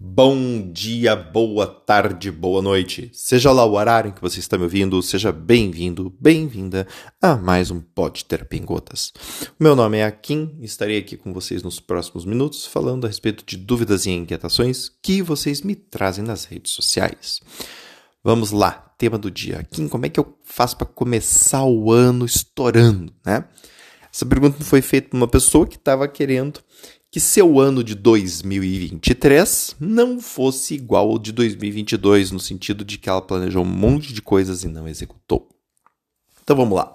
Bom dia, boa tarde, boa noite. Seja lá o horário em que você está me ouvindo, seja bem-vindo, bem-vinda a mais um Pode Terapia em Gotas. Meu nome é Akin e estarei aqui com vocês nos próximos minutos falando a respeito de dúvidas e inquietações que vocês me trazem nas redes sociais. Vamos lá, tema do dia. Akin, como é que eu faço para começar o ano estourando, né? Essa pergunta foi feita por uma pessoa que estava querendo que seu ano de 2023 não fosse igual ao de 2022, no sentido de que ela planejou um monte de coisas e não executou. Então vamos lá.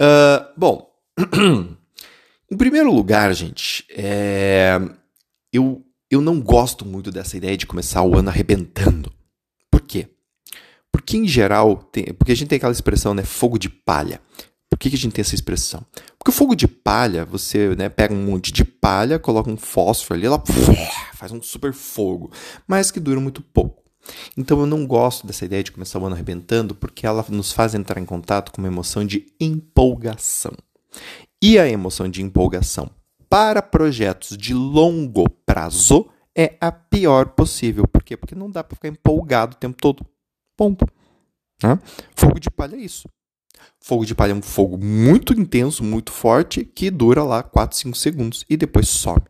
Uh, bom, em primeiro lugar, gente, é... eu, eu não gosto muito dessa ideia de começar o ano arrebentando. Por quê? Porque, em geral, tem... porque a gente tem aquela expressão, né, fogo de palha. Por que, que a gente tem essa expressão? Porque o fogo de palha, você né, pega um monte de palha, coloca um fósforo ali, ela faz um super fogo, mas que dura muito pouco. Então eu não gosto dessa ideia de começar o ano arrebentando, porque ela nos faz entrar em contato com uma emoção de empolgação. E a emoção de empolgação para projetos de longo prazo é a pior possível. Por quê? Porque não dá para ficar empolgado o tempo todo. Ponto. Fogo de palha é isso. Fogo de palha é um fogo muito intenso, muito forte, que dura lá 4, 5 segundos e depois some.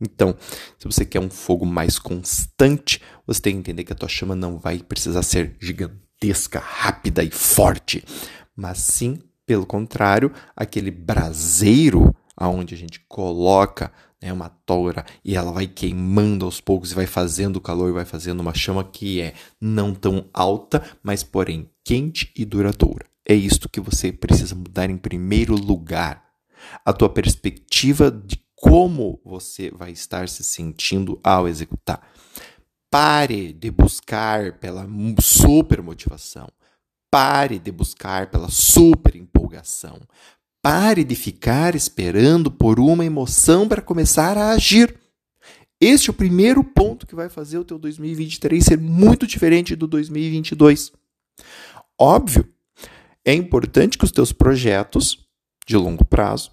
Então, se você quer um fogo mais constante, você tem que entender que a tua chama não vai precisar ser gigantesca, rápida e forte, mas sim, pelo contrário, aquele braseiro aonde a gente coloca né, uma tora e ela vai queimando aos poucos e vai fazendo calor e vai fazendo uma chama que é não tão alta, mas porém quente e duradoura. É isto que você precisa mudar em primeiro lugar. A tua perspectiva de como você vai estar se sentindo ao executar. Pare de buscar pela super motivação. Pare de buscar pela super empolgação. Pare de ficar esperando por uma emoção para começar a agir. Este é o primeiro ponto que vai fazer o teu 2023 ser muito diferente do 2022. Óbvio é importante que os teus projetos de longo prazo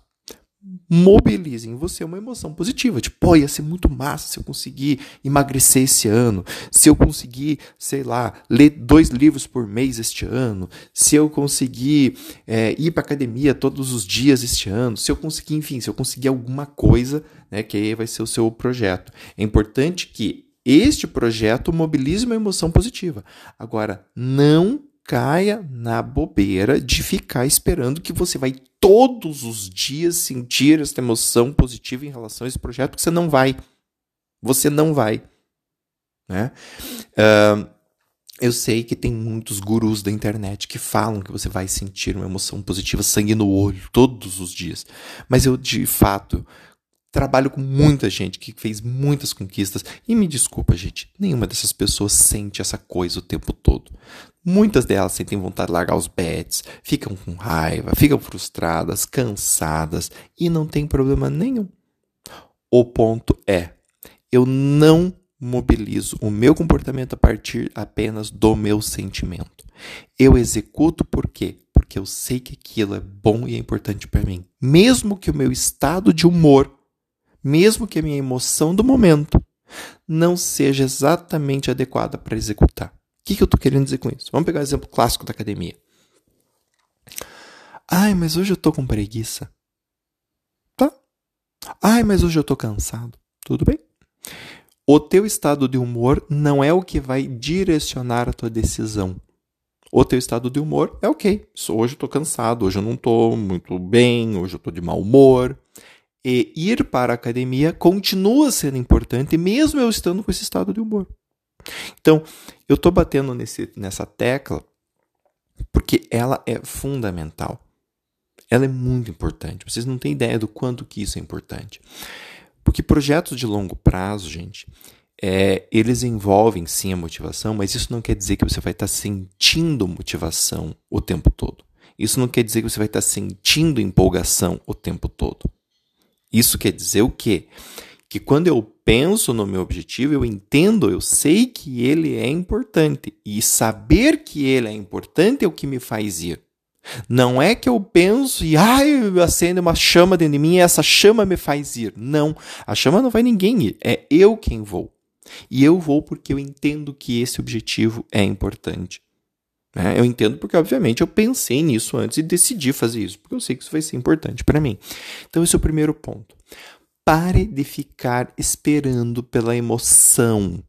mobilizem em você uma emoção positiva. Tipo, pô, ia ser muito massa se eu conseguir emagrecer esse ano, se eu conseguir, sei lá, ler dois livros por mês este ano, se eu conseguir é, ir para academia todos os dias este ano, se eu conseguir, enfim, se eu conseguir alguma coisa, né, que aí vai ser o seu projeto. É importante que este projeto mobilize uma emoção positiva. Agora, não caia na bobeira de ficar esperando que você vai todos os dias sentir essa emoção positiva em relação a esse projeto, porque você não vai. Você não vai. Né? Uh, eu sei que tem muitos gurus da internet que falam que você vai sentir uma emoção positiva, sangue no olho, todos os dias. Mas eu, de fato, trabalho com muita gente que fez muitas conquistas e me desculpa, gente, nenhuma dessas pessoas sente essa coisa o tempo todo. Muitas delas sentem vontade de largar os bets, ficam com raiva, ficam frustradas, cansadas e não tem problema nenhum. O ponto é, eu não mobilizo o meu comportamento a partir apenas do meu sentimento. Eu executo por quê? Porque eu sei que aquilo é bom e é importante para mim. Mesmo que o meu estado de humor mesmo que a minha emoção do momento não seja exatamente adequada para executar. O que, que eu estou querendo dizer com isso? Vamos pegar o um exemplo clássico da academia. Ai, mas hoje eu estou com preguiça. Tá. Ai, mas hoje eu estou cansado. Tudo bem. O teu estado de humor não é o que vai direcionar a tua decisão. O teu estado de humor é ok. Hoje eu estou cansado, hoje eu não estou muito bem, hoje eu estou de mau humor e ir para a academia continua sendo importante, mesmo eu estando com esse estado de humor. Então, eu estou batendo nesse, nessa tecla porque ela é fundamental. Ela é muito importante. Vocês não têm ideia do quanto que isso é importante. Porque projetos de longo prazo, gente, é, eles envolvem sim a motivação, mas isso não quer dizer que você vai estar sentindo motivação o tempo todo. Isso não quer dizer que você vai estar sentindo empolgação o tempo todo. Isso quer dizer o quê? Que quando eu penso no meu objetivo, eu entendo, eu sei que ele é importante. E saber que ele é importante é o que me faz ir. Não é que eu penso e ai, acende uma chama dentro de mim e essa chama me faz ir. Não, a chama não vai ninguém ir, é eu quem vou. E eu vou porque eu entendo que esse objetivo é importante. Né? Eu entendo porque, obviamente, eu pensei nisso antes e decidi fazer isso, porque eu sei que isso vai ser importante para mim. Então, esse é o primeiro ponto. Pare de ficar esperando pela emoção.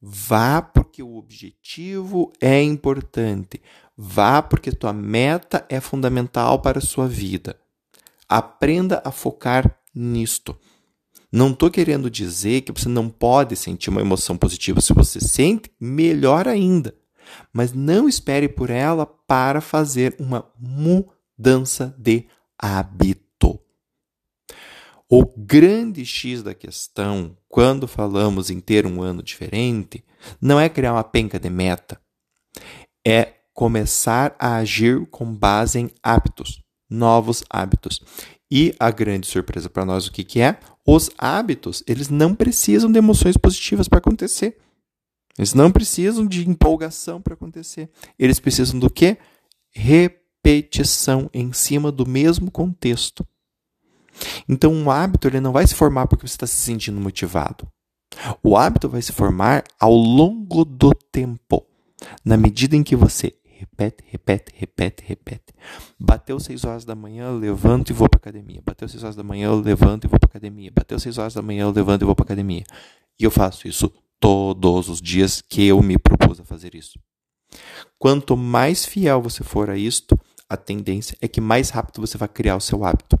Vá porque o objetivo é importante. Vá porque tua meta é fundamental para a sua vida. Aprenda a focar nisto. Não estou querendo dizer que você não pode sentir uma emoção positiva. Se você sente, melhor ainda. Mas não espere por ela para fazer uma mudança de hábito. O grande X da questão, quando falamos em ter um ano diferente, não é criar uma penca de meta, é começar a agir com base em hábitos, novos hábitos. E a grande surpresa para nós o que, que é? Os hábitos, eles não precisam de emoções positivas para acontecer. Eles não precisam de empolgação para acontecer. Eles precisam do quê? Repetição em cima do mesmo contexto. Então, um hábito ele não vai se formar porque você está se sentindo motivado. O hábito vai se formar ao longo do tempo, na medida em que você repete, repete, repete, repete. Bateu 6 horas da manhã, levanto e vou para academia. Bateu 6 horas da manhã, eu levanto e vou para academia. Bateu 6 horas da manhã, eu levanto e vou para academia. E eu faço isso todos os dias que eu me propus a fazer isso. Quanto mais fiel você for a isto, a tendência é que mais rápido você vai criar o seu hábito.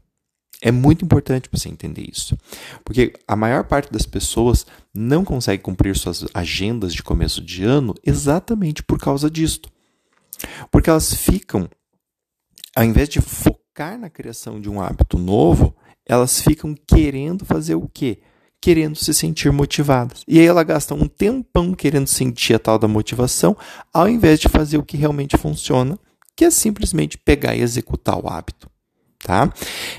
É muito importante você entender isso. Porque a maior parte das pessoas não consegue cumprir suas agendas de começo de ano exatamente por causa disto. Porque elas ficam, ao invés de focar na criação de um hábito novo, elas ficam querendo fazer o quê? Querendo se sentir motivadas. E aí ela gasta um tempão querendo sentir a tal da motivação, ao invés de fazer o que realmente funciona, que é simplesmente pegar e executar o hábito tá?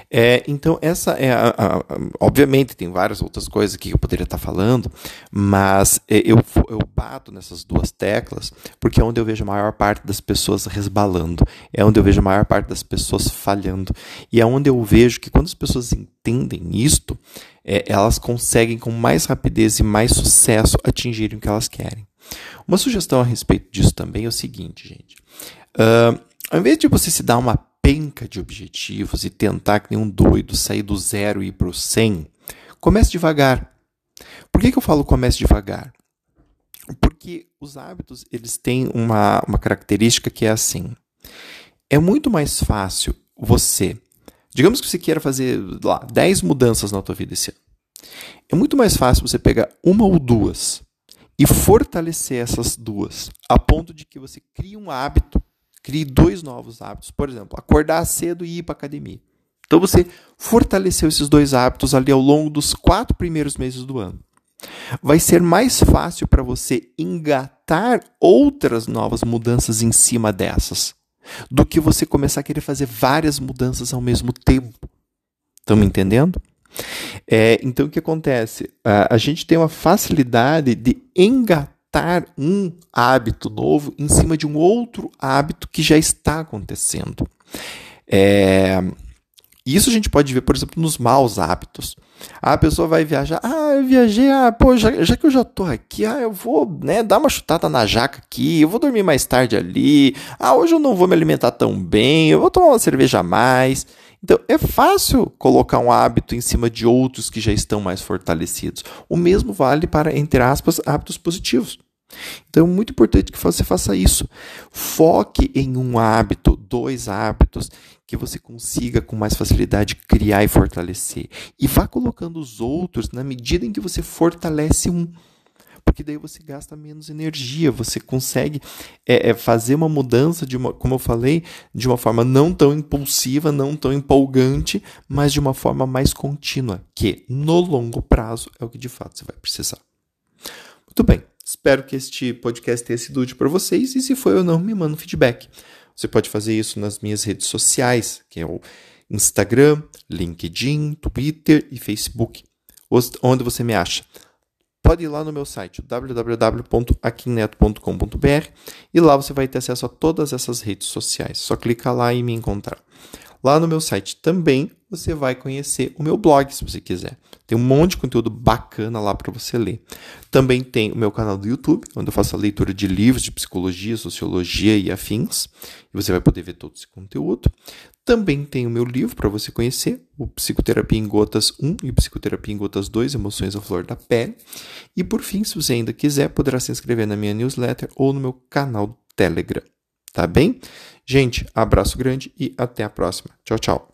É, então, essa é a, a, a, Obviamente, tem várias outras coisas que eu poderia estar falando, mas é, eu, eu bato nessas duas teclas porque é onde eu vejo a maior parte das pessoas resbalando, é onde eu vejo a maior parte das pessoas falhando, e é onde eu vejo que quando as pessoas entendem isto, é, elas conseguem com mais rapidez e mais sucesso atingirem o que elas querem. Uma sugestão a respeito disso também é o seguinte, gente. Uh, ao invés de você se dar uma penca de objetivos e tentar que nem um doido sair do zero e ir para o 100, comece devagar. Por que, que eu falo comece devagar? Porque os hábitos eles têm uma, uma característica que é assim. É muito mais fácil você, digamos que você queira fazer lá 10 mudanças na tua vida esse ano. É muito mais fácil você pegar uma ou duas e fortalecer essas duas, a ponto de que você crie um hábito Crie dois novos hábitos. Por exemplo, acordar cedo e ir para academia. Então você fortaleceu esses dois hábitos ali ao longo dos quatro primeiros meses do ano. Vai ser mais fácil para você engatar outras novas mudanças em cima dessas do que você começar a querer fazer várias mudanças ao mesmo tempo. Estão me entendendo? É, então o que acontece? A, a gente tem uma facilidade de engatar um hábito novo em cima de um outro hábito que já está acontecendo. É, isso a gente pode ver, por exemplo, nos maus hábitos. A pessoa vai viajar, ah, eu viajei, ah, pô, já, já que eu já tô aqui, ah, eu vou, né, dar uma chutada na jaca aqui, eu vou dormir mais tarde ali, ah, hoje eu não vou me alimentar tão bem, eu vou tomar uma cerveja a mais. Então, é fácil colocar um hábito em cima de outros que já estão mais fortalecidos. O mesmo vale para, entre aspas, hábitos positivos. Então, é muito importante que você faça isso. Foque em um hábito, dois hábitos que você consiga com mais facilidade criar e fortalecer. E vá colocando os outros na medida em que você fortalece um porque daí você gasta menos energia, você consegue é, é, fazer uma mudança de uma, como eu falei, de uma forma não tão impulsiva, não tão empolgante, mas de uma forma mais contínua, que no longo prazo é o que de fato você vai precisar. Muito bem, espero que este podcast tenha sido útil para vocês e se foi ou não, me manda um feedback. Você pode fazer isso nas minhas redes sociais, que é o Instagram, LinkedIn, Twitter e Facebook. Onde você me acha? pode ir lá no meu site www.aquineto.com.br e lá você vai ter acesso a todas essas redes sociais. Só clicar lá e me encontrar. Lá no meu site também você vai conhecer o meu blog, se você quiser. Tem um monte de conteúdo bacana lá para você ler. Também tem o meu canal do YouTube, onde eu faço a leitura de livros de psicologia, sociologia e afins. E você vai poder ver todo esse conteúdo. Também tem o meu livro para você conhecer, o Psicoterapia em Gotas 1 e Psicoterapia em Gotas 2, Emoções à Flor da Pele. E por fim, se você ainda quiser, poderá se inscrever na minha newsletter ou no meu canal do Telegram. Tá bem? Gente, abraço grande e até a próxima. Tchau, tchau.